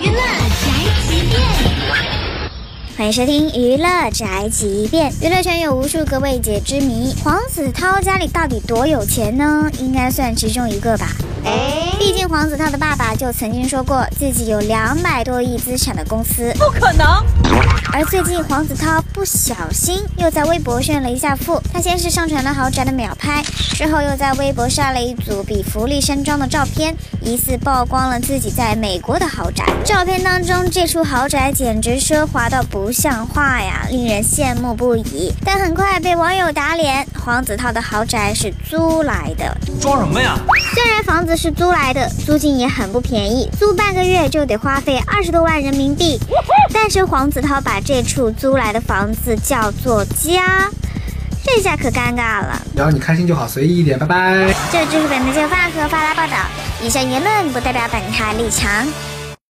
娱乐宅急便，欢迎收听《娱乐宅急便》。娱乐圈有无数个未解之谜，黄子韬家里到底多有钱呢？应该算其中一个吧。毕竟黄子韬的爸爸就曾经说过自己有两百多亿资产的公司，不可能！而最近黄子韬不小心又在微博炫了一下富，他先是上传了豪宅的秒拍，之后又在微博晒了一组比福利山庄的照片，疑似曝光了自己在美国的豪宅。照片当中，这处豪宅简直奢华到不像话呀，令人羡慕不已。但很快被网友打脸，黄子韬的豪宅是租来的。装什么呀？虽然房子是租来的，租金也很不便宜，租半个月就得花费二十多万人民币。但是黄子韬把这处租来的房子叫做家，这下可尴尬了。只要你开心就好，随意一点，拜拜。这就是本台就饭和发来报道，以上言论不代表本台立场。